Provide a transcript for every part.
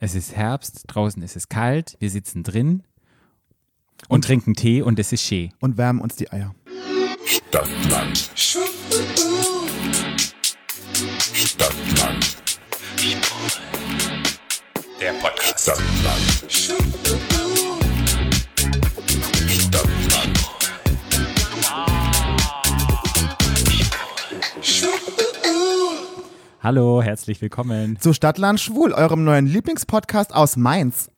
Es ist Herbst, draußen ist es kalt, wir sitzen drin und, trinken Tee und es ist schee. Und wärmen uns die Eier. Stadtland. Stadtland. Der Podcast. Stadtland. Hallo, herzlich willkommen. Zu Stadtland Schwul, eurem neuen Lieblingspodcast aus Mainz.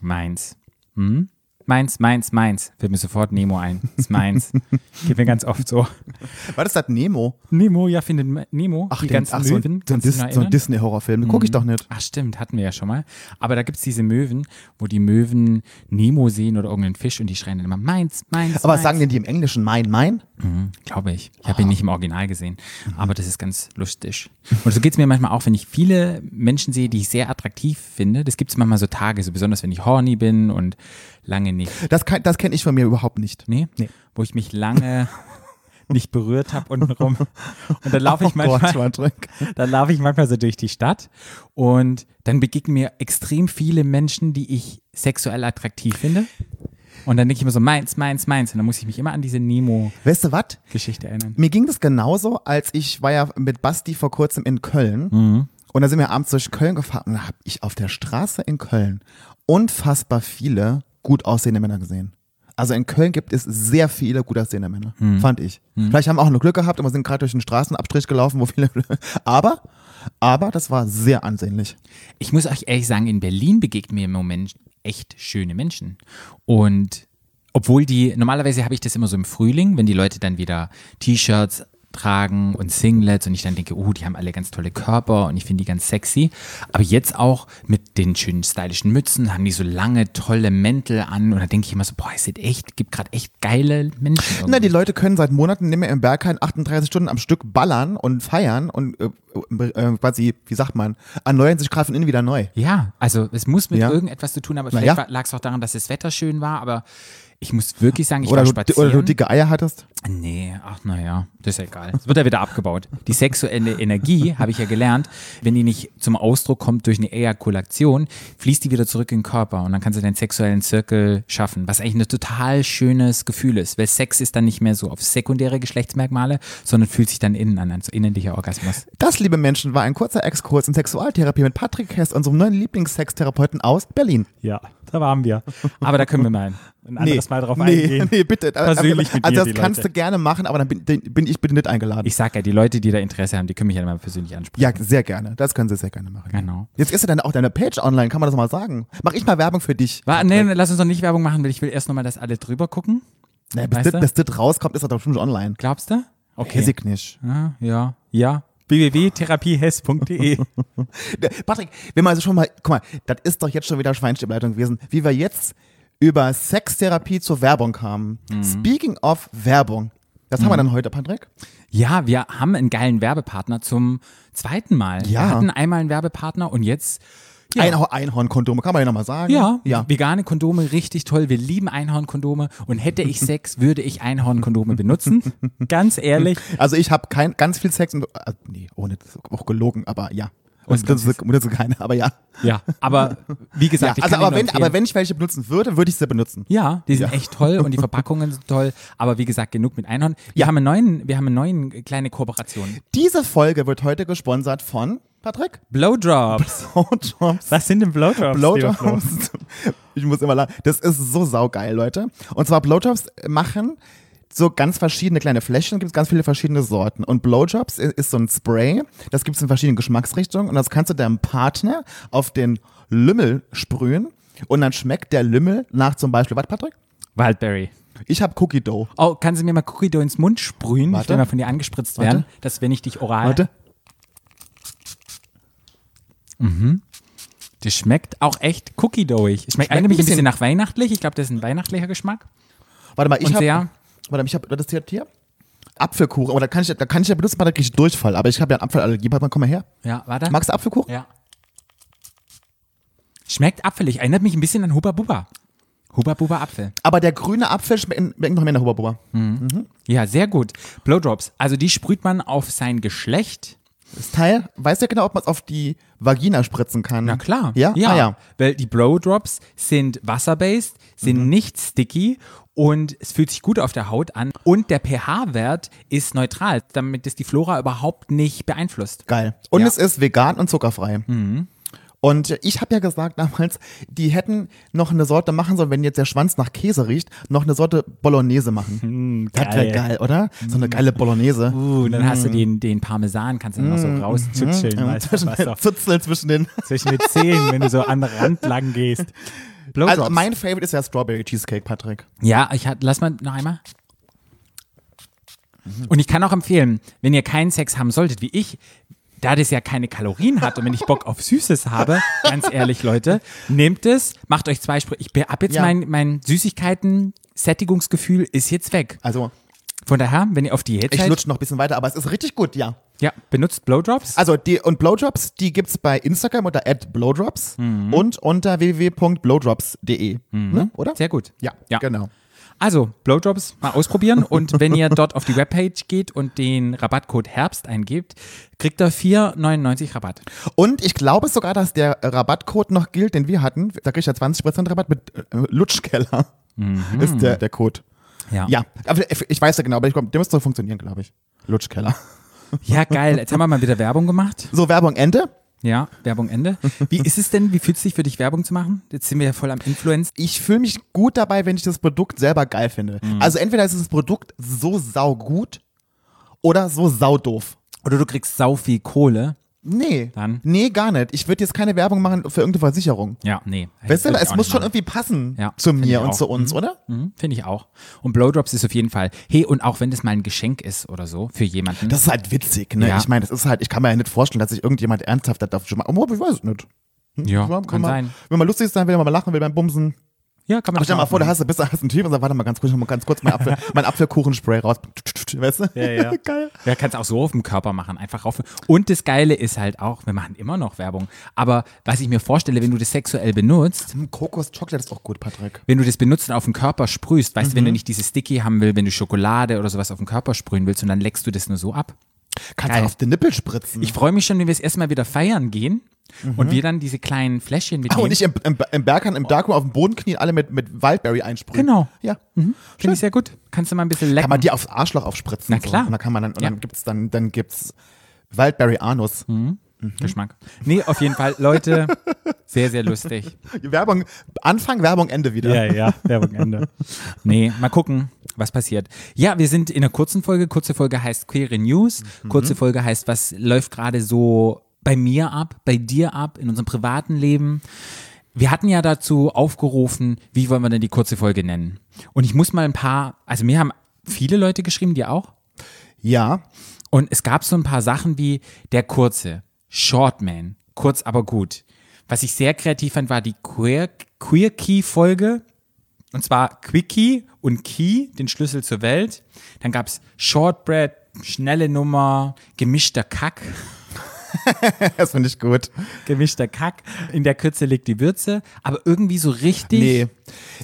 Mainz. Hm? Mainz, Mainz, Mainz. Fällt mir sofort Nemo ein. Das ist Mainz. Geht mir ganz oft so. War das das Nemo? Nemo, ja, findet Nemo. Ach, die den- ganzen ach, so, Möwen. so ein, Dis so ein? Disney-Horrorfilm. Gucke ich doch nicht. Ach stimmt, hatten wir ja schon mal. Aber da gibt es diese Möwen, wo die Möwen Nemo sehen oder irgendeinen Fisch und die schreien dann immer Mainz, Mainz, Aber was Mainz. sagen denn die im Englischen? Mein, mein? Mhm, Glaube ich. Ich habe ihn nicht im Original gesehen. Aber das ist ganz lustig. Und so geht es mir manchmal auch, wenn ich viele Menschen sehe, die ich sehr attraktiv finde. Das gibt es manchmal so Tage, so besonders wenn ich horny bin und lange nicht. Das, kann- das kenne ich von mir überhaupt nicht. Nee? Nee. Wo ich mich lange nicht berührt habe untenrum. Und dann laufe ich Oh manchmal. Patrick. Dann laufe ich manchmal so durch die Stadt und dann begegnen mir extrem viele Menschen, die ich sexuell attraktiv finde. Und dann denke ich mir so, meins, meins, meins. Und dann muss ich mich immer an diese Weißt du was? Nemo-Geschichte erinnern. Mir ging das genauso, als ich war ja mit Basti vor kurzem in Köln. Mhm. Und da sind wir abends durch Köln gefahren und da habe ich auf der Straße in Köln unfassbar viele gut aussehende Männer gesehen. Also in Köln gibt es sehr viele gut aussehende Männer, Mhm. fand ich. Vielleicht haben wir auch nur Glück gehabt und wir sind gerade durch den Straßenabstrich gelaufen, wo viele. Aber, aber das war sehr ansehnlich. Ich muss euch ehrlich sagen, in Berlin begegnen mir im Moment echt schöne Menschen. Und obwohl die, normalerweise habe ich das immer so im Frühling, wenn die Leute dann wieder T-Shirts tragen und Singlets und ich dann denke, oh, die haben alle ganz tolle Körper und ich finde die ganz sexy. Aber jetzt auch mit den schönen stylischen Mützen haben die so lange, tolle Mäntel an und da denke ich immer so, boah, es sieht echt, gibt gerade echt geile Menschen. Na, irgendwie. die Leute können seit Monaten nicht mehr im Berghain 38 Stunden am Stück ballern und feiern und äh, äh, quasi, wie sagt man, erneuern sich gerade von innen wieder neu. Ja, also es muss mit Ja. irgendetwas zu tun, aber Na vielleicht ja. lag es auch daran, dass das Wetter schön war, aber ich muss wirklich sagen, ich Oder war du, spazieren. oder du dicke Eier hattest. Nee, ach naja, das ist ja egal. Es wird ja wieder abgebaut. Die sexuelle Energie, habe ich ja gelernt, wenn die nicht zum Ausdruck kommt durch eine Ejakulation, fließt die wieder zurück in den Körper und dann kannst du den sexuellen Zirkel schaffen, was eigentlich ein total schönes Gefühl ist, weil Sex ist dann nicht mehr so auf sekundäre Geschlechtsmerkmale, sondern fühlt sich dann innen an, also innerlicher Orgasmus. Das, liebe Menschen, war ein kurzer Exkurs in Sexualtherapie mit Patrick Hess, unserem neuen Lieblingssextherapeuten aus Berlin. Ja, da waren wir. Aber da können wir mal ein anderes Mal drauf eingehen. nee, bitte. Persönlich mit also das kannst Leute. du gerne machen, aber dann bin, bin ich bitte nicht eingeladen. Ich sag ja, die Leute, die da Interesse haben, die können mich ja mal persönlich ansprechen. ja, sehr gerne. Das können sie sehr gerne machen. Genau. Jetzt ist ja dann auch deine Page online, kann man das mal sagen. Mach ich mal Werbung für dich. War, nee, lass uns doch nicht Werbung machen, weil ich will erst nochmal, dass alle drüber gucken. Nee, bis, du? bis das rauskommt, ist das doch schon online. Glaubst du? Okay. Weiß ich nicht. Ja, ja, ja. www.therapiehess.de Patrick, wenn man also schon mal, guck mal, das ist doch jetzt schon wieder Schweinstibleitung gewesen, wie wir jetzt über Sextherapie zur Werbung kamen. Mhm. Speaking of Werbung. Was haben wir dann heute, Patrick? Ja, wir haben einen geilen Werbepartner zum zweiten Mal. Ja. Wir hatten einmal einen Werbepartner und jetzt. Ja. Einhorn Einhornkondome, kann man ja nochmal sagen. ja, Ja. vegane Kondome, richtig toll. Wir lieben Einhornkondome und hätte ich Sex, würde ich Einhornkondome benutzen. Ganz ehrlich. Also ich habe kein ganz viel Sex und äh, nee, ohne das ist auch gelogen, aber ja. Und das ist, das ist keine, aber ja. Ja, aber wie ja gesagt, ich also aber wenn, aber wenn ich welche benutzen würde, würde ich sie benutzen. Ja, die sind Ja. echt toll und die Verpackungen sind toll. Aber wie gesagt, genug mit Einhorn. Wir haben einen neuen, wir haben eine neuen kleine Kooperation. Diese Folge wird heute gesponsert von Patrick. Blowdrops. Blowjobs. Was sind denn Blowdrops? Blowjobs. Ich muss immer lachen. Das ist so saugeil, Leute. Und zwar Blowjobs machen so ganz verschiedene kleine Fläschchen, gibt es ganz viele verschiedene Sorten. Und Blowjobs ist so ein Spray, das gibt es in verschiedenen Geschmacksrichtungen und das kannst du deinem Partner auf den Lümmel sprühen und dann schmeckt der Lümmel nach zum Beispiel, was Patrick? Wildberry. Ich habe Cookie Dough. Oh, kannst du mir mal Cookie Dough ins Mund sprühen? Warte. Ich will mal von dir angespritzt Warte. werden, dass wenn ich dich oral. Warte. Das schmeckt auch echt Cookie Doughig. Es schmeckt ein nämlich ein bisschen- bisschen nach weihnachtlich. Ich glaube, das ist ein weihnachtlicher Geschmack. Warte mal, ich habe Warte ich habe das hier, hier Apfelkuchen, aber da kann ich da kann ich ja benutzen, mal da krieg ich Durchfall, aber ich habe ja Apfelallergie, Warte mal, komm mal her. Ja, warte. Magst du Apfelkuchen? Ja. Schmeckt apfelig. Erinnert mich ein bisschen an Huba Buba. Huba Buba Apfel. Aber der grüne Apfel schmeckt noch mehr nach Huba Buba. Ja, sehr gut. Blowdrops. Also die sprüht man auf sein Geschlecht Das Teil, weißt du genau, ob man es auf die Vagina spritzen kann? Na klar. Ja? ja. Ah, ja. Weil die Bro Drops sind wasserbased, sind Mhm. nicht sticky und es fühlt sich gut auf der Haut an. Und der pH-Wert ist neutral, damit es die Flora überhaupt nicht beeinflusst. Geil. Und Ja. Mhm. es ist vegan und zuckerfrei. Und ich habe ja gesagt damals, die hätten noch eine Sorte machen sollen, wenn jetzt der Schwanz nach Käse riecht, noch eine Sorte Bolognese machen. das wäre geil. oder? So eine geile Bolognese. Uh, und dann hast du den, den Parmesan, kannst du noch so rauszutscheln, weißt du, was Zutzel zwischen den. zwischen den Zähnen, wenn du so an den Rand lang gehst. Blowdrops. Also mein Favorite ist ja Strawberry Cheesecake, Patrick. Ja, ich hat, lass mal noch einmal. Und ich kann auch empfehlen, wenn ihr keinen Sex haben solltet, wie ich, da das ja keine Kalorien hat und wenn ich Bock auf Süßes habe, ganz ehrlich, Leute, nehmt es, macht euch zwei Sprüche. Ich hab jetzt Ja. mein, mein Süßigkeiten-Sättigungsgefühl ist jetzt weg. Also, Von daher, wenn ihr auf Diät ich seid, lutsche noch ein bisschen weiter, aber es ist richtig gut, ja. Ja, benutzt Blowdrops. Also die und Blowdrops, die gibt's bei Instagram unter @blowdrops und unter www.blowdrops.de, ne? oder? Sehr gut. Ja, Ja. genau. Also, Blowdrops mal ausprobieren und wenn ihr dort auf die Webpage geht und den Rabattcode Herbst eingebt, kriegt ihr 4,99 Rabatt. Und ich glaube sogar, dass der Rabattcode noch gilt, den wir hatten. Da krieg ich ja 20% Rabatt mit äh, Lutschkeller. Ist der, der Code. Ja. Ja, ich weiß ja genau, aber ich glaub, der müsste funktionieren, glaube ich. Lutschkeller. Ja, geil. Jetzt haben wir mal wieder Werbung gemacht. So, Werbung Ende. Ja, Werbung Ende. Wie ist es denn? Wie fühlt es sich für dich, Werbung zu machen? Jetzt sind wir ja voll am Influence. Ich fühle mich gut dabei, wenn ich das Produkt selber geil finde. Mhm. Also entweder ist das Produkt so saugut oder so saudoof. Oder du kriegst sau viel Kohle. Nee. Dann? Nee, gar nicht. Ich würde jetzt keine Werbung machen für irgendeine Versicherung. Ja, nee. Weißt du, es muss schon machen. irgendwie passen Ja, zu mir und zu uns, oder? Mhm, Finde ich auch. Und Blowdrops ist auf jeden Fall. Hey, und auch wenn das mal ein Geschenk ist oder so für jemanden. Das ist halt witzig, ne? Ja. Ich meine, das ist halt, ich kann mir ja nicht vorstellen, dass sich irgendjemand ernsthaft das schon mal, oh, ich weiß es nicht. ja, Wenn kann man, sein. Wenn man lustig sein will, wenn man lachen will beim Bumsen. Ja, kann man Aber stell mal vor, da hast du, bist du hast einen Typ und sagst, warte mal ganz kurz, ich mach mal ganz kurz mein, Apfel, mein Apfelkuchenspray raus. Weißt du? Ja, ja. Geil. Ja, kannst auch so auf dem Körper machen, einfach rauf. Und das Geile ist halt auch, wir machen immer noch Werbung, aber was ich mir vorstelle, wenn du das sexuell benutzt, Hm, Kokos Chocolate ist auch gut, Patrick. wenn du das benutzt und auf den Körper sprühst, weißt du, Mhm. wenn du nicht dieses Sticky haben willst, wenn du Schokolade oder sowas auf den Körper sprühen willst und dann leckst du das nur so ab. Kannst Geil. du auf den Nippel spritzen. Ich freue mich schon, wenn wir es erstmal wieder feiern gehen und wir dann diese kleinen Fläschchen Ah, mitnehmen. und ich im, im, im Berghahn, im Darkroom auf dem Boden knien, alle mit, mit Wildberry einsprühen. Genau. Ja. Finde ich sehr gut. Kannst du mal ein bisschen lecken. Kann man die aufs Arschloch aufspritzen. Na klar. So. Und dann kann man dann, und Ja. dann gibt's dann, dann gibt's Wildberry Anus. Mhm. Geschmack. Nee, auf jeden Fall, Leute, sehr, sehr lustig. Werbung, Anfang, Werbung, Ende wieder. Ja, ja, Werbung Ende. Nee, mal gucken, was passiert. Ja, wir sind in einer kurzen Folge. Kurze Folge heißt Queere News. Kurze Folge heißt, was läuft gerade so bei mir ab, bei dir ab, in unserem privaten Leben. Wir hatten ja dazu aufgerufen, wie wollen wir denn die kurze Folge nennen? Und ich muss mal ein paar, also mir haben viele Leute geschrieben, dir auch. ja. Und es gab so ein paar Sachen wie der kurze, Shortman, kurz aber gut. Was ich sehr kreativ fand, war die Queer, Queer Key Folge. Und zwar Quickie und Key, den Schlüssel zur Welt. Dann gab's Shortbread, schnelle Nummer, gemischter Kack. Das finde ich gut. Gemischter Kack. In der Kürze liegt die Würze. Aber irgendwie so richtig. Nee.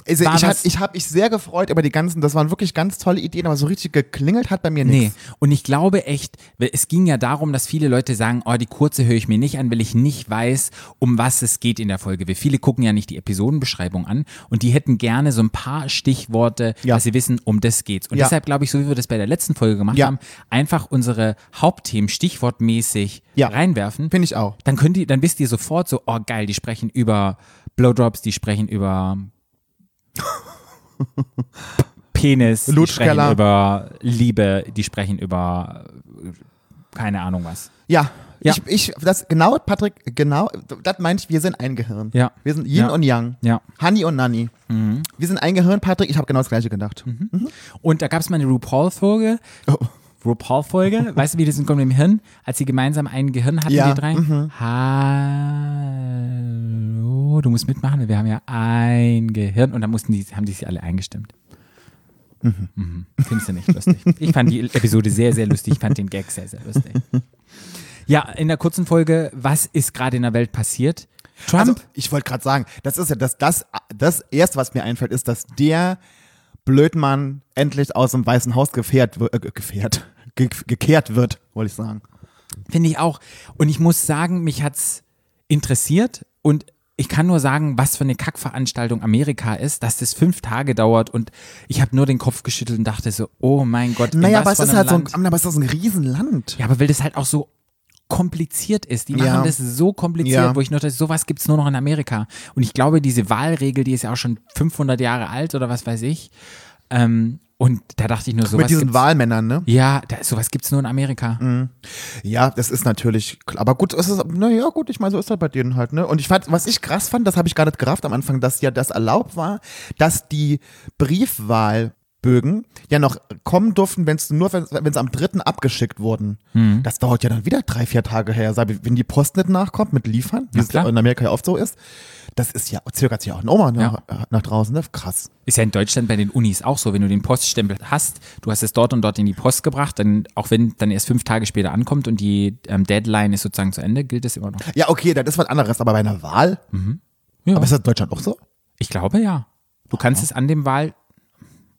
Also ich habe ich hab mich sehr gefreut über die ganzen, das waren wirklich ganz tolle Ideen, aber so richtig geklingelt hat bei mir Nee, nichts. und ich glaube echt, es ging ja darum, dass viele Leute sagen, oh, die kurze höre ich mir nicht an, weil ich nicht weiß, um was es geht in der Folge. Weil viele gucken ja nicht die Episodenbeschreibung an und die hätten gerne so ein paar Stichworte, Ja. dass sie wissen, um das geht's. Und Ja. deshalb glaube ich, so wie wir das bei der letzten Folge gemacht Ja. haben, einfach unsere Hauptthemen stichwortmäßig Ja. Reinwerfen. Finde ich auch. Dann könnt ihr, dann wisst ihr sofort so, oh geil, die sprechen über Blowdrops, die sprechen über Penis, die sprechen über Liebe, die sprechen über keine Ahnung was. Ja. Ja. Ich, ich, das, genau, Patrick, genau, das meinte ich, wir sind ein Gehirn. Ja. Wir sind Yin Ja. und Yang. Ja. Honey und Nanny. Wir sind ein Gehirn, Patrick, ich habe genau das gleiche gedacht. Und da gab es mal eine RuPaul-Folge. Oh. RuPaul-Folge, weißt du, wie das kommt mit dem Hirn, als sie gemeinsam ein Gehirn hatten, Ja, die drei? Hallo, du musst mitmachen, wir haben ja ein Gehirn und dann mussten die, haben die sich alle eingestimmt. Mhm. Findest du nicht lustig? Ich fand die Episode sehr, sehr lustig. Ich fand den Gag sehr, sehr lustig. Ja, in der kurzen Folge, was ist gerade in der Welt passiert? Trump, Also, ich wollte gerade sagen, das ist ja das, das, das erste, was mir einfällt, ist, dass der Blödmann endlich aus dem Weißen Haus gefährt, äh, gefährt, ge gekehrt wird, wollte ich sagen. Finde ich auch. Und ich muss sagen, mich hat's interessiert und ich kann nur sagen, was für eine Kackveranstaltung Amerika ist, dass das fünf Tage dauert und ich habe nur den Kopf geschüttelt und dachte so, oh mein Gott. Naja, was aber es ist halt so ein, Land. aber es ist ein Riesenland. Ja, aber weil das halt auch so kompliziert ist. Die machen Ja. das so kompliziert, Ja. wo ich nur dachte, sowas gibt's nur noch in Amerika. Und ich glaube, diese Wahlregel, die ist ja auch schon 500 Jahre alt oder was weiß ich. Ähm, und da dachte ich nur, sowas Mit diesen Wahlmännern, ne? Ja, da, sowas gibt's nur in Amerika. Mhm. Ja, das ist natürlich, klar. aber gut, es ist, naja, gut, ich meine, so ist das bei denen halt, ne? Und ich fand, was ich krass fand, das habe ich gar nicht gerafft am Anfang, dass ja das erlaubt war, dass die Briefwahlbögen ja noch kommen durften, wenn es nur, wenn sie am dritten abgeschickt wurden. Mhm. Das dauert ja dann wieder drei, vier Tage her, wenn die Post nicht nachkommt mit Liefern, wie es in Amerika ja oft so ist. Das ist ja, zögert sich ja auch nochmal nach, nach draußen, ne? Krass. Ist ja in Deutschland bei den Unis auch so, wenn du den Poststempel hast, du hast es dort und dort in die Post gebracht, dann auch wenn dann erst fünf Tage später ankommt und die ähm, Deadline ist sozusagen zu Ende, gilt es immer noch. Ja, okay, das ist was anderes, aber bei einer Wahl? Ja. Aber ist das in Deutschland auch so? Ich glaube ja. Du kannst es an dem Wahl.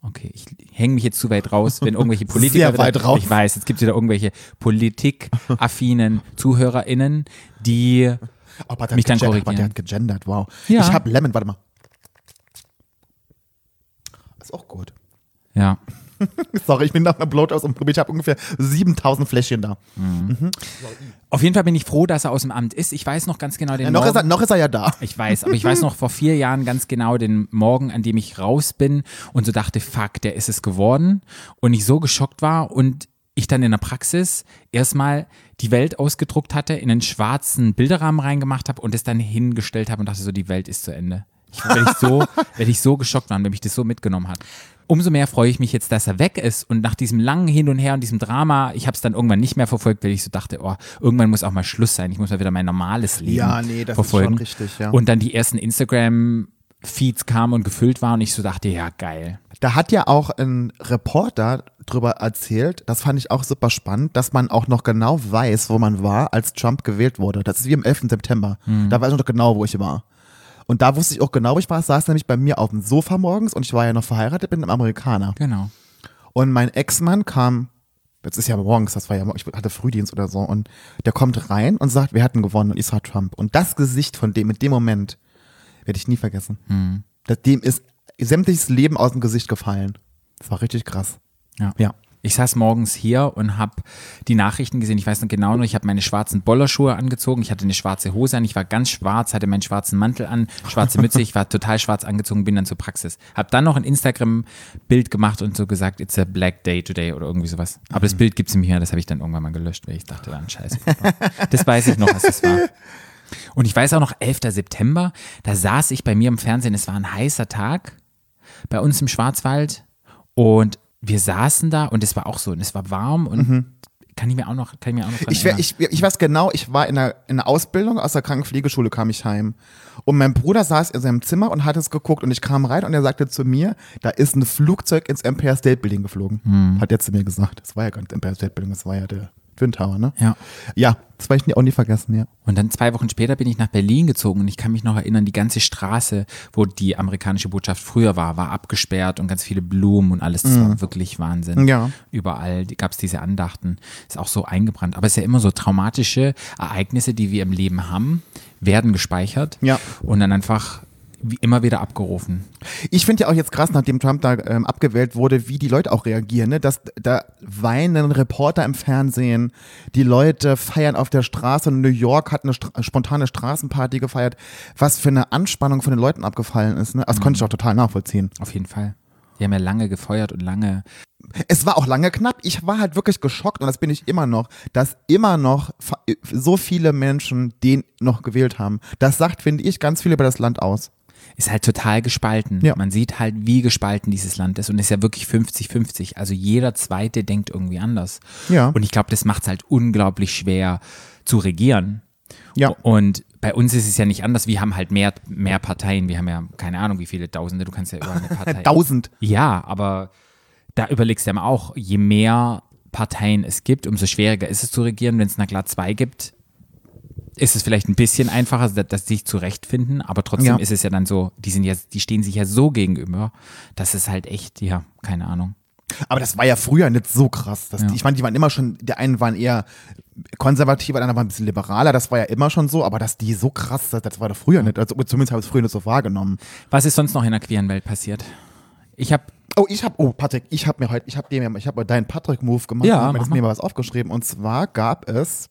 Okay, ich hänge mich jetzt zu weit raus, wenn irgendwelche Politiker. Sehr weit wieder, raus. Ich weiß, jetzt gibt es wieder irgendwelche politikaffinen ZuhörerInnen, die. Aber Mich dann gegendert, aber der korrigieren. hat gegendert, wow. Ja. Ich habe Lemon, warte mal. Ist auch gut. Ja. Sorry, ich bin nach einer Blowjobs und probiert. Ich habe ungefähr 7000 Fläschchen da. Auf jeden Fall bin ich froh, dass er aus dem Amt ist. Ich weiß noch ganz genau den Ja, noch, ist er, Morgen. noch ist er ja da. Ich weiß, aber ich weiß noch vor vier Jahren ganz genau den Morgen, an dem ich raus bin und so dachte, fuck, der ist es geworden. Und ich so geschockt war und ich dann in der Praxis erstmal die Welt ausgedruckt hatte, in einen schwarzen Bilderrahmen reingemacht habe und es dann hingestellt habe und dachte so, die Welt ist zu Ende. Ich, weil, ich so, weil ich so geschockt war weil mich das so mitgenommen hat. Umso mehr freue ich mich jetzt, dass er weg ist und nach diesem langen Hin und Her und diesem Drama, ich habe es dann irgendwann nicht mehr verfolgt, weil ich so dachte, oh, irgendwann muss auch mal Schluss sein. Ich muss mal wieder mein normales Leben Ja, nee, das ist verfolgen. schon richtig, ja. Und dann die ersten Instagram-Feeds kamen und gefüllt waren und ich so dachte, ja, geil. Da hat ja auch ein Reporter drüber erzählt, das fand ich auch super spannend, dass man auch noch genau weiß, wo man war, als Trump gewählt wurde. Das ist wie am 11. September. Da weiß ich noch genau, wo ich war. Und da wusste ich auch genau, wo ich war. Es saß nämlich bei mir auf dem Sofa morgens und ich war ja noch verheiratet mit einem Amerikaner. Genau. Und mein Ex-Mann kam, jetzt ist ja morgens, das war ja, ich hatte Frühdienst oder so, und der kommt rein und sagt, wir hatten gewonnen und ich sah Trump. Und das Gesicht von dem, in dem Moment, werde ich nie vergessen. Das, dem ist sämtliches Leben aus dem Gesicht gefallen. Das war richtig krass. Ja. Ja. Ich saß morgens hier und habe die Nachrichten gesehen. Ich weiß noch genau noch, ich habe meine schwarzen Bollerschuhe angezogen. Ich hatte eine schwarze Hose an. Ich war ganz schwarz, hatte meinen schwarzen Mantel an, schwarze Mütze. Ich war total schwarz angezogen, bin dann zur Praxis. Hab dann noch ein Instagram-Bild gemacht und so gesagt, it's a black day today oder irgendwie sowas. Aber das Bild gibt's nicht mehr. Das habe ich dann irgendwann mal gelöscht, weil ich dachte, dann scheiße. Das weiß ich noch, was das war. Und ich weiß auch noch, 11. September, da saß ich bei mir im Fernsehen. Es war ein heißer Tag bei uns im Schwarzwald und wir saßen da und es war auch so und es war warm und kann ich mir auch noch, kann ich mir auch noch Ich, ich, ich weiß genau, ich war in der, in der Ausbildung, aus der Krankenpflegeschule kam ich heim. Und mein Bruder saß in seinem Zimmer und hat es geguckt und ich kam rein und er sagte zu mir, da ist ein Flugzeug ins Empire State Building geflogen. Hm. Hat er zu mir gesagt. Das war ja gar nicht das Empire State Building, das war ja der Twin Tower, ne? Ja. Ja, das werde ich nie- auch nie vergessen, ja. Und dann zwei Wochen später bin ich nach Berlin gezogen und ich kann mich noch erinnern, die ganze Straße, wo die amerikanische Botschaft früher war, war abgesperrt und ganz viele Blumen und alles. Das war wirklich Wahnsinn. Mhm. Ja. Überall gab es diese Andachten. Ist auch so eingebrannt. Aber es ist ja immer so traumatische Ereignisse, die wir im Leben haben, werden gespeichert Ja. und dann einfach wie immer wieder abgerufen. Ich finde ja auch jetzt krass, nachdem Trump da ähm, abgewählt wurde, wie die Leute auch reagieren. Ne? Dass da weinen Reporter im Fernsehen, die Leute feiern auf der Straße. New York hat eine Stra spontane Straßenparty gefeiert. Was für eine Anspannung von den Leuten abgefallen ist. Ne? Das konnte ich auch total nachvollziehen. Auf jeden Fall. Die haben ja lange gefeuert und lange. Es war auch lange knapp. Ich war halt wirklich geschockt und das bin ich immer noch, dass immer noch so viele Menschen den noch gewählt haben. Das sagt, finde ich, ganz viel über das Land aus. Ist halt total gespalten. Ja. Man sieht halt, wie gespalten dieses Land ist und ist ja wirklich 50-50. Also jeder Zweite denkt irgendwie anders. Ja. Und ich glaube, das macht es halt unglaublich schwer zu regieren. Ja. Und bei uns ist es ja nicht anders. Wir haben halt mehr, mehr Parteien. Wir haben ja keine Ahnung, wie viele Tausende. Du kannst ja über eine Partei. Tausend. Ja, aber da überlegst du ja mal auch, je mehr Parteien es gibt, umso schwieriger ist es zu regieren. Wenn es na klar zwei gibt, ist es vielleicht ein bisschen einfacher, dass, dass sie sich zurechtfinden, aber trotzdem Ja. ist es ja dann so, die sind ja, die stehen sich ja so gegenüber, dass es halt echt, ja, keine Ahnung. Aber das war ja früher nicht so krass. Ja. Ich meine, die waren immer schon, der einen waren eher konservativer, der andere war ein bisschen liberaler, das war ja immer schon so, aber dass die so krass, das, das war doch früher nicht. Also, zumindest habe ich es früher nicht so wahrgenommen. Was ist sonst noch in der queeren Welt passiert? Ich habe Oh, ich habe, oh, Patrick, ich habe mir heute, ich habe dir, ich habe deinen Patrick-Move gemacht Ja, und mach das mir mal was aufgeschrieben. Und zwar gab es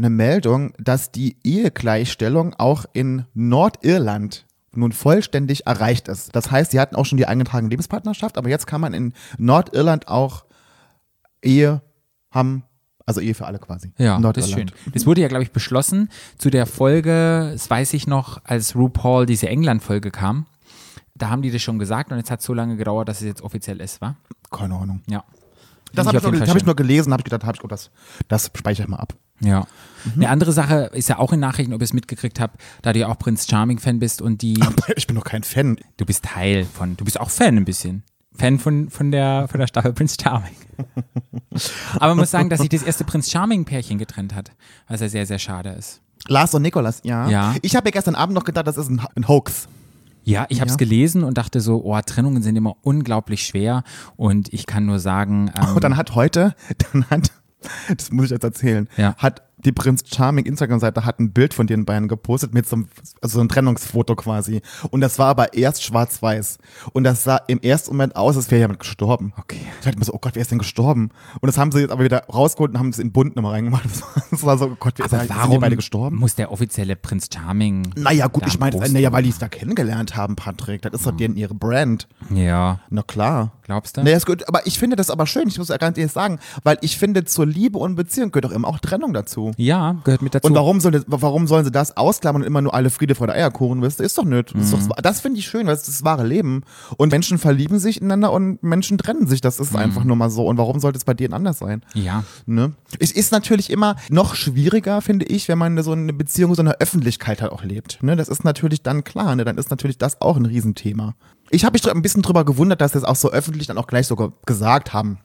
eine Meldung, dass die Ehegleichstellung auch in Nordirland nun vollständig erreicht ist. Das heißt, sie hatten auch schon die eingetragene Lebenspartnerschaft, aber jetzt kann man in Nordirland auch Ehe haben, also Ehe für alle quasi. Ja, das ist schön. Das wurde ja, glaube ich, beschlossen zu der Folge, das weiß ich noch, als RuPaul diese England-Folge kam. Da haben die das schon gesagt und jetzt hat es so lange gedauert, dass es jetzt offiziell ist, wa? Keine Ahnung. Ja. Das habe ich, nur- Fall hab ich nur gelesen, habe ich gedacht, hab ich, oh, das, das speichere ich mal ab. Ja. Eine andere Sache ist ja auch in Nachrichten, ob ihr es mitgekriegt habt, da du ja auch Prinz Charming-Fan bist und die, Ich bin doch kein Fan. du bist Teil von, du bist auch Fan ein bisschen. Fan von, von, der, von der Staffel Prinz Charming. Aber man muss sagen, dass sich das erste Prinz Charming-Pärchen getrennt hat, was ja sehr, sehr schade ist. Lars und Nikolas, ja. Ja. Ich habe ja gestern Abend noch gedacht, das ist ein, ein Hoax. Ja, ich habe es Ja. gelesen und dachte so, oh, Trennungen sind immer unglaublich schwer und ich kann nur sagen, ähm, Und dann hat heute, dann hat, das muss ich jetzt erzählen, Ja. hat die Prinz Charming Instagram-Seite hat ein Bild von den beiden gepostet mit so einem, also so ein Trennungsfoto quasi. Und das war aber erst schwarz-weiß. Und das sah im ersten Moment aus, als wäre jemand gestorben. Okay. Ich dachte mir so, oh Gott, wer ist denn gestorben? Und das haben sie jetzt aber wieder rausgeholt und haben es in bunt nochmal reingemacht. Das war, so, oh Gott, wer ist denn, die warum beide gestorben? muss der offizielle Prinz Charming Naja, gut, ich meine, naja, weil die es da kennengelernt haben, Patrick. Das ist doch denen ihre Brand. Ja, Na klar. glaubst du? Naja, ist gut, aber ich finde das aber schön, ich muss ja ganz ehrlich sagen, weil ich finde, zur Liebe und Beziehung gehört auch immer auch Trennung dazu. Ja, gehört mit dazu. Und warum, soll, das- warum sollen sie das ausklammern und immer nur alle Friede, Freude, Eierkuchen wissen? Ist doch nicht. Das, ist Mhm. doch, das finde ich schön, weil es ist das wahre Leben. Und Menschen verlieben sich ineinander und Menschen trennen sich. Das Mhm. ist einfach nur mal so. Und warum sollte es bei denen anders sein? ja, Ne? Es ist natürlich immer noch schwieriger, finde ich, wenn man so eine Beziehung so einer Öffentlichkeit halt auch lebt. Ne? Das ist natürlich dann klar, ne? dann ist natürlich das auch ein Riesenthema. Ich habe mich ein bisschen drüber gewundert, dass sie es auch so öffentlich dann auch gleich sogar gesagt haben.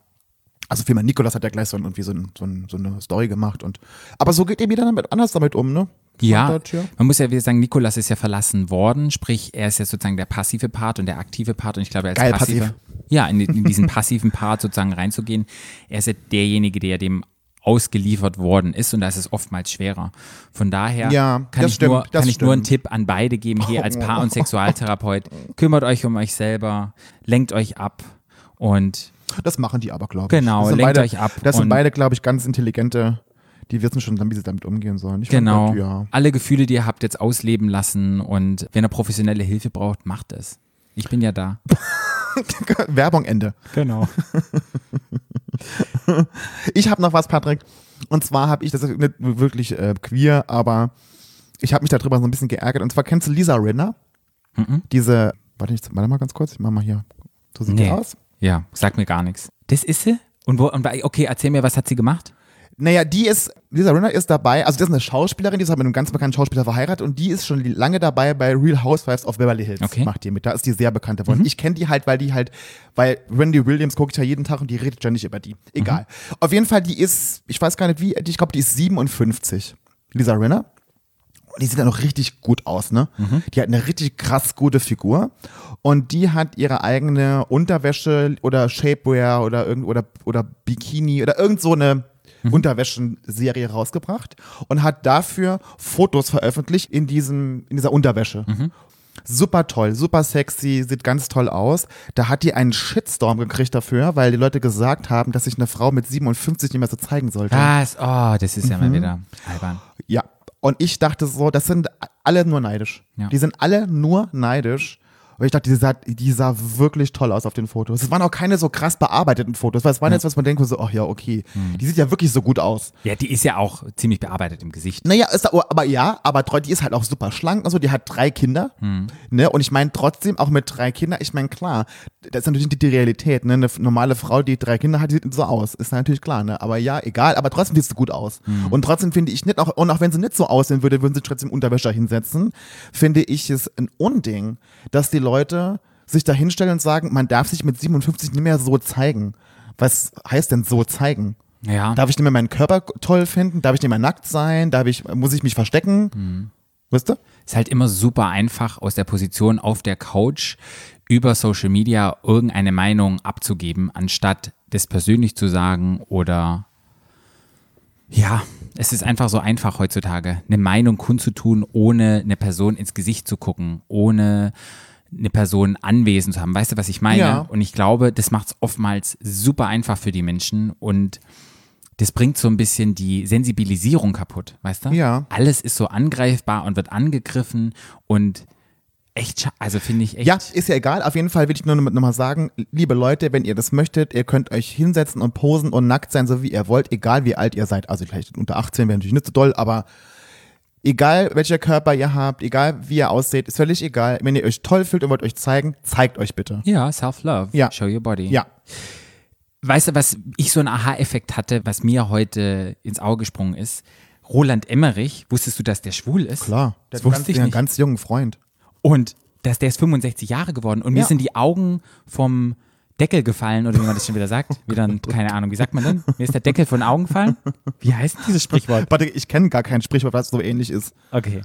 Also vielmehr Nikolas hat ja gleich so, irgendwie so, ein, so, ein, so eine Story gemacht. Und, aber so geht er wieder damit, anders damit um, ne? Ja, man muss ja wieder sagen, Nikolas ist ja verlassen worden, sprich, er ist ja sozusagen der passive Part und der aktive Part und ich glaube, als Geil, passive, passiv. ja, in, in diesen passiven Part sozusagen reinzugehen, er ist ja derjenige, der dem ausgeliefert worden ist und da ist es oftmals schwerer. Von daher Ja, kann, ich, nur, stimmt, das kann ich nur einen. Tipp an beide geben, hier als Paar- und Sexualtherapeut, kümmert euch um euch selber, lenkt euch ab und Das machen die aber, glaube ich. Genau, das sind lenkt beide, euch ab Das sind beide, glaube ich, ganz intelligente, die wissen schon, wie sie damit umgehen sollen. Ich fand genau, das, ja. alle Gefühle, die ihr habt, jetzt ausleben lassen und wenn ihr professionelle Hilfe braucht, macht es. Ich bin ja da. Werbung Ende. Genau. Ich habe noch was, Patrick. Und zwar habe ich, das ist nicht wirklich äh, queer, aber ich habe mich darüber so ein bisschen geärgert. Und zwar kennst du Lisa Rinna? Mhm. Diese, warte, ich, warte mal ganz kurz, ich mach mal hier. So sieht die Nee. aus. Ja, sag mir gar nichts. Das ist sie? Und wo, und bei- okay, erzähl mir, was hat sie gemacht? Naja, die ist, Lisa Rinna ist dabei, also das ist eine Schauspielerin, die ist halt mit einem ganz bekannten Schauspieler verheiratet und die ist schon lange dabei bei Real Housewives of Beverly Hills. Okay. Macht die mit. Da ist die sehr bekannt geworden. Ich kenne die halt, weil die halt, weil Wendy Williams gucke ich ja jeden Tag und die redet ja nicht über die. Egal. Auf jeden Fall, die ist, ich weiß gar nicht wie, ich glaube, die ist 57. Lisa Rinna. Und die sieht ja noch richtig gut aus, ne? Die hat eine richtig krass gute Figur. Und die hat ihre eigene Unterwäsche oder Shapewear oder irgend oder, oder Bikini oder irgend so eine Unterwäschenserie rausgebracht und hat dafür Fotos veröffentlicht in diesem, in dieser Unterwäsche. Super toll, super sexy, sieht ganz toll aus. Da hat die einen Shitstorm gekriegt dafür, weil die Leute gesagt haben, dass sich eine Frau mit 57 nicht mehr so zeigen sollte. Was? Oh, das ist ja mal wieder albern. Ja. Und ich dachte so, das sind alle nur neidisch. Ja. Die sind alle nur neidisch. Und ich dachte, die sah, die sah wirklich toll aus auf den Fotos. Es waren auch keine so krass bearbeiteten Fotos, weil es waren jetzt, was man denkt, so, ach ja, okay. Die sieht ja wirklich so gut aus. Ja, die ist ja auch ziemlich bearbeitet im Gesicht. Naja, ist, aber ja, aber die ist halt auch super schlank. Also die hat drei Kinder. Ne? Und ich meine trotzdem auch mit drei Kindern, ich meine, klar, das ist natürlich die, die Realität. Ne? Eine normale Frau, die drei Kinder hat, die sieht so aus. Ist natürlich klar, ne? Aber ja, egal, aber trotzdem sieht sie gut aus. Und trotzdem finde ich nicht, auch, und auch wenn sie nicht so aussehen würde, würden sie trotzdem Unterwäscher hinsetzen, finde ich es ein Unding, dass die Leute sich da hinstellen und sagen, man darf sich mit 57 nicht mehr so zeigen. Was heißt denn so zeigen? Ja. Darf ich nicht mehr meinen Körper toll finden? Darf ich nicht mehr nackt sein? Darf ich, muss ich mich verstecken? Wisst ihr? Ist halt immer super einfach aus der Position auf der Couch über Social Media irgendeine Meinung abzugeben, anstatt das persönlich zu sagen oder ja, es ist einfach so einfach heutzutage, eine Meinung kundzutun, ohne eine Person ins Gesicht zu gucken, ohne eine Person anwesend zu haben. Weißt du, was ich meine? Ja. Und ich glaube, das macht es oftmals super einfach für die Menschen und das bringt so ein bisschen die Sensibilisierung kaputt, weißt du? Ja. Alles ist so angreifbar und wird angegriffen und echt, also finde ich echt. Ja, ist ja egal. Auf jeden Fall will ich nur nochmal sagen, liebe Leute, wenn ihr das möchtet, ihr könnt euch hinsetzen und posen und nackt sein, so wie ihr wollt, egal wie alt ihr seid. Also vielleicht unter 18 wäre natürlich nicht so doll, aber egal welcher Körper ihr habt, egal wie ihr ausseht, ist völlig egal. Wenn ihr euch toll fühlt und wollt euch zeigen, zeigt euch bitte. Ja, Self-Love. Ja. Show your body. Ja. Weißt du, was ich so einen Aha-Effekt hatte, was mir heute ins Auge gesprungen ist? Roland Emmerich, wusstest du, dass der schwul ist? Klar. Das wusste ganz, ich einen nicht. ganz jungen Freund. Und dass der ist 65 Jahre geworden und mir Ja. sind die Augen vom Deckel gefallen oder wie man das schon wieder sagt. Wieder, ein- keine Ahnung, wie sagt man denn? Mir ist der Deckel von den Augen gefallen? Wie heißt dieses Sprichwort? Warte, ich kenne gar kein Sprichwort, was so ähnlich ist. Okay.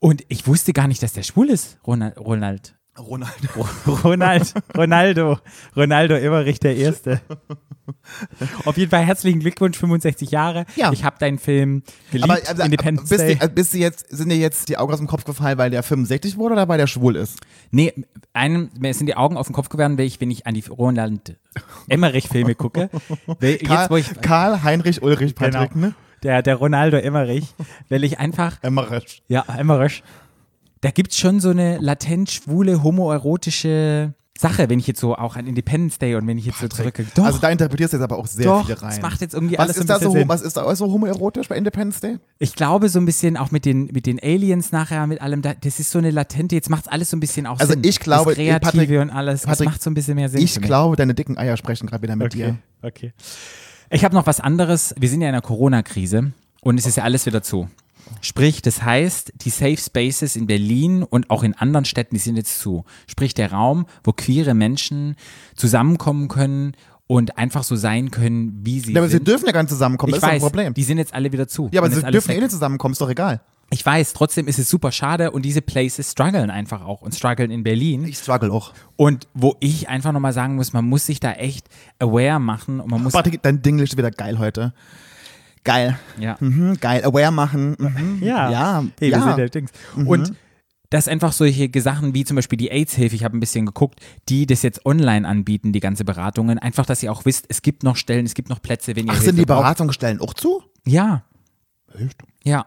Und ich wusste gar nicht, dass der schwul ist, Ronald. Ronald. Ronald. Ronald, Ronaldo, Ronaldo Emmerich der Erste. Auf jeden Fall herzlichen Glückwunsch, 65 Jahre. Ja. Ich habe deinen Film geliebt, Aber also, Independence bist, Day. du, bist du jetzt, sind dir jetzt die Augen aus dem Kopf gefallen, weil der 65 wurde oder weil der schwul ist? Nee, einem, mir sind die Augen auf den Kopf geworden, wenn ich, wenn ich an die Roland Emmerich-Filme gucke. Weil Karl, Jetzt, Karl Heinrich Ulrich Patrick, genau, ne? der, der Ronaldo Emmerich, weil ich einfach, Emmerich. ja, Emmerich, da gibt's schon so eine latent schwule, homoerotische Sache, wenn ich jetzt so auch an Independence Day und wenn ich jetzt so zurücke. Doch, Also da interpretierst du jetzt aber auch sehr doch, viel rein. das macht jetzt irgendwie was alles so ein ist da so, Sinn. was ist da so homoerotisch bei Independence Day? Ich glaube so ein bisschen auch mit den, mit den Aliens nachher, mit allem, da, das ist so eine latente, jetzt macht's alles so ein bisschen auch Also Sinn. ich glaube, das Kreative Patrick- und alles, das Patrick, macht so ein bisschen mehr Sinn Ich glaube, deine dicken Eier sprechen gerade wieder mit Okay, dir. okay. Ich habe noch was anderes. Wir sind ja in einer Corona-Krise und es ist ja alles wieder zu. Sprich, das heißt, die Safe Spaces in Berlin und auch in anderen Städten, die sind jetzt zu. Sprich, der Raum, wo queere Menschen zusammenkommen können und einfach so sein können, wie sie Ja, aber sie sind. dürfen ja gar nicht zusammenkommen, ich das ist weiß, ein Problem. die sind jetzt alle wieder zu. Ja, aber sie dürfen eh nicht zusammenkommen, ist doch egal. Ich weiß, trotzdem ist es super schade und diese Places strugglen einfach auch und strugglen in Berlin. Ich struggle auch. Und wo ich einfach nochmal sagen muss, man muss sich da echt aware machen und man muss. Patrick, dein Ding ist wieder geil heute. Geil. Ja. Mhm, geil. Aware machen. Mhm. Ja. Ja. Hey, wir ja. sind der Dings. Und dass einfach solche Sachen wie zum Beispiel die AIDS-Hilfe, ich habe ein bisschen geguckt, die das jetzt online anbieten, die ganze Beratungen, einfach, dass ihr auch wisst, es gibt noch Stellen, es gibt noch Plätze, wenn ihr Ach, Hilfe sind die braucht. Beratungsstellen auch zu? Ja, Echt? ja.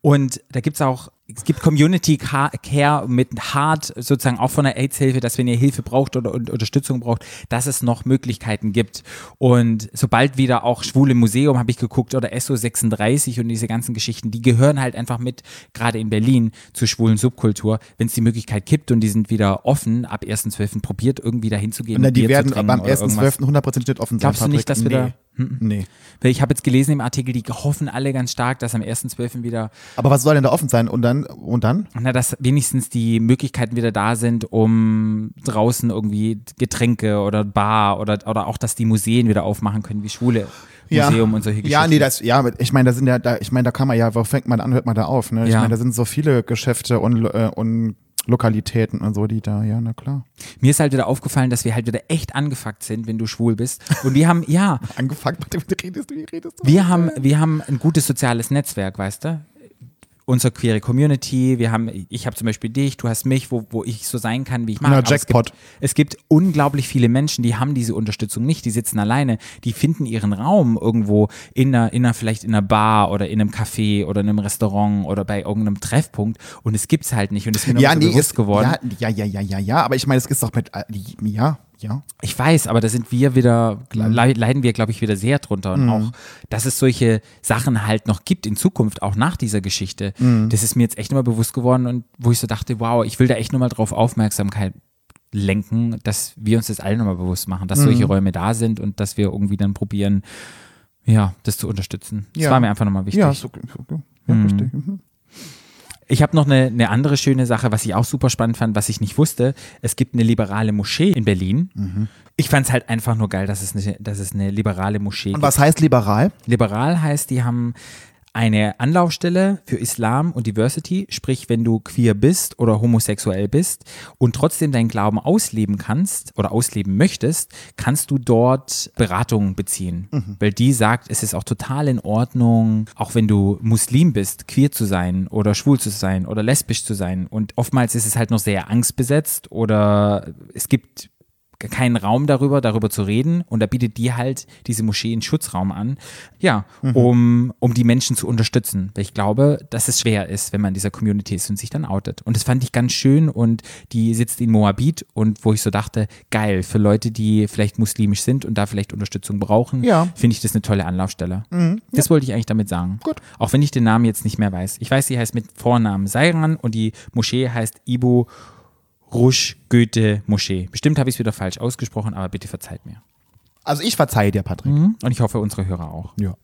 Und da gibt's auch, es gibt Community Ca- Care mit Hard, sozusagen auch von der AIDS-Hilfe, dass wenn ihr Hilfe braucht oder Unterstützung braucht, dass es noch Möglichkeiten gibt. Und sobald wieder auch Schwule Museum, habe ich geguckt, oder SO36 und diese ganzen Geschichten, die gehören halt einfach mit, gerade in Berlin, zur schwulen Subkultur. Wenn es die Möglichkeit gibt und die sind wieder offen, ab 1.12. probiert irgendwie dahin zu gehen. Na, und die Bier werden irgendwas. 1.12. 100% nicht offen sein. Glaubst du nicht, dass wir da- nee. Nee. Weil ich habe jetzt gelesen im Artikel, die hoffen alle ganz stark, dass am 1.12. wieder Aber was soll denn da offen sein? Und dann? Und dann? Na, dass wenigstens die Möglichkeiten wieder da sind, um draußen irgendwie Getränke oder Bar oder, oder auch, dass die Museen wieder aufmachen können, wie Schwule, Museum und solche Geschichten. Ja, nee, das, ja, ich meine, da sind ja, da, ich meine, da kann man ja, wo fängt man an, hört man da auf, ne? Ich Ja. meine, da sind so viele Geschäfte und, äh, und Lokalitäten und so, die da, ja, na klar. Mir ist halt wieder aufgefallen, dass wir halt wieder echt angefuckt sind, wenn du schwul bist. Und wir haben, ja, Angefangen, wie redest du, wie redest du? wir haben, wir haben ein gutes soziales Netzwerk, weißt du? Unsere queere Community, wir haben, ich habe zum Beispiel dich, du hast mich, wo, wo ich so sein kann, wie ich mag. Na, Aber es Jackpot. gibt, es gibt unglaublich viele Menschen, die haben diese Unterstützung nicht, die sitzen alleine, die finden ihren Raum irgendwo in einer, in einer vielleicht in einer Bar oder in einem Café oder in einem Restaurant oder bei irgendeinem Treffpunkt und es gibt's halt nicht und es ist mir Ja, nee, bewusst ist, geworden. ja, ja, ja, ja, ja, ja, aber ich meine, es ist doch mit, äh, ja, ja. Ich weiß, aber da sind wir wieder, Mhm. le- leiden wir, glaube ich, wieder sehr drunter. Und auch, dass es solche Sachen halt noch gibt in Zukunft, auch nach dieser Geschichte. Mhm. Das ist mir jetzt echt nochmal bewusst geworden und wo ich so dachte, wow, ich will da echt nochmal drauf Aufmerksamkeit lenken, dass wir uns das alle nochmal bewusst machen, dass Mhm. solche Räume da sind und dass wir irgendwie dann probieren, ja, das zu unterstützen. Das Ja. war mir einfach nochmal wichtig. Ja, ist okay. Ja, verstehe. Mhm. Ich habe noch eine, eine andere schöne Sache, was ich auch super spannend fand, was ich nicht wusste. Es gibt eine liberale Moschee in Berlin. Mhm. Ich fand es halt einfach nur geil, dass es, eine, dass es eine liberale Moschee Und gibt. was heißt liberal? Liberal heißt, die haben eine Anlaufstelle für Islam und Diversity, sprich, wenn du queer bist oder homosexuell bist und trotzdem deinen Glauben ausleben kannst oder ausleben möchtest, kannst du dort Beratung beziehen. Weil die sagt, es ist auch total in Ordnung, auch wenn du Muslim bist, queer zu sein oder schwul zu sein oder lesbisch zu sein. Und oftmals ist es halt noch sehr angstbesetzt oder es gibt keinen Raum darüber, darüber zu reden. Und da bietet die halt diese Moschee einen Schutzraum an, ja, um, um die Menschen zu unterstützen. Weil ich glaube, dass es schwer ist, wenn man in dieser Community ist und sich dann outet. Und das fand ich ganz schön und die sitzt in Moabit und wo ich so dachte, geil, für Leute, die vielleicht muslimisch sind und da vielleicht Unterstützung brauchen, Ja. finde ich das eine tolle Anlaufstelle. Das wollte ich eigentlich damit sagen. Gut. Auch wenn ich den Namen jetzt nicht mehr weiß. Ich weiß, sie heißt mit Vornamen Seiran und die Moschee heißt Ibu Rush Goethe Moschee. Bestimmt habe ich es wieder falsch ausgesprochen, aber bitte verzeiht mir. Also ich verzeihe dir, Patrick. Und ich hoffe, unsere Hörer auch. Ja.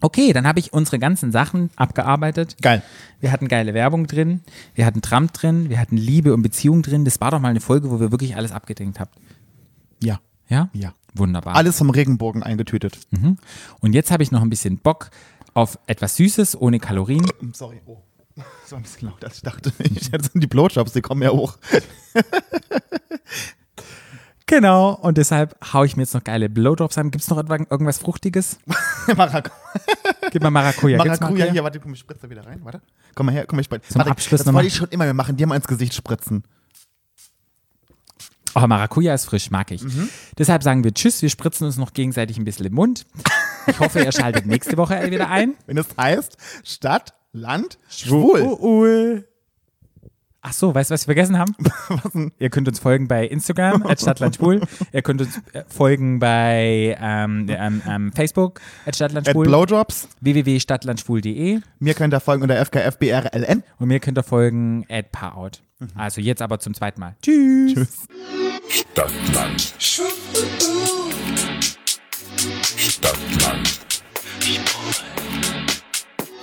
Okay, dann habe ich unsere ganzen Sachen abgearbeitet. Geil. Wir hatten geile Werbung drin, wir hatten Trump drin, wir hatten Liebe und Beziehung drin. Das war doch mal eine Folge, wo wir wirklich alles abgedenkt haben. Ja. Ja? Ja. Wunderbar. Alles vom Regenbogen eingetütet. Und jetzt habe ich noch ein bisschen Bock auf etwas Süßes ohne Kalorien. Sorry. Oh. Das war ein bisschen laut, als ich dachte. Ich hätte die Blowjobs, die kommen ja hoch. Genau, und deshalb haue ich mir jetzt noch geile Blowdrops an. Gibt es noch irgendwas Fruchtiges? Marac Gib mal Maracuja. Maracuja, hier, warte, komm, ich spritze wieder rein. Warte. Komm mal her, komm, ich spritze. Zum Abschluss das mal. wollte ich schon immer machen, dir mal ins Gesicht spritzen. Oh, Maracuja ist frisch, mag ich. Mhm. Deshalb sagen wir Tschüss, wir spritzen uns noch gegenseitig ein bisschen im Mund. Ich hoffe, ihr schaltet nächste Woche wieder ein. Wenn es heißt Stadt, Land, Schwul. Schwul. Ach so, weißt du, was wir vergessen haben? Ihr könnt uns folgen bei Instagram, at Stadtlandschwul. Ihr könnt uns äh, folgen bei ähm, ähm, ähm, Facebook, at At Stadtlandschwul, Blowjobs. www.stadtlandschwul.de Mir könnt ihr folgen unter FKFBRLN. und mir könnt ihr folgen at Paarout. Also jetzt aber zum zweiten Mal. Tschüss. Tschüss. Stadtland. Stadtland.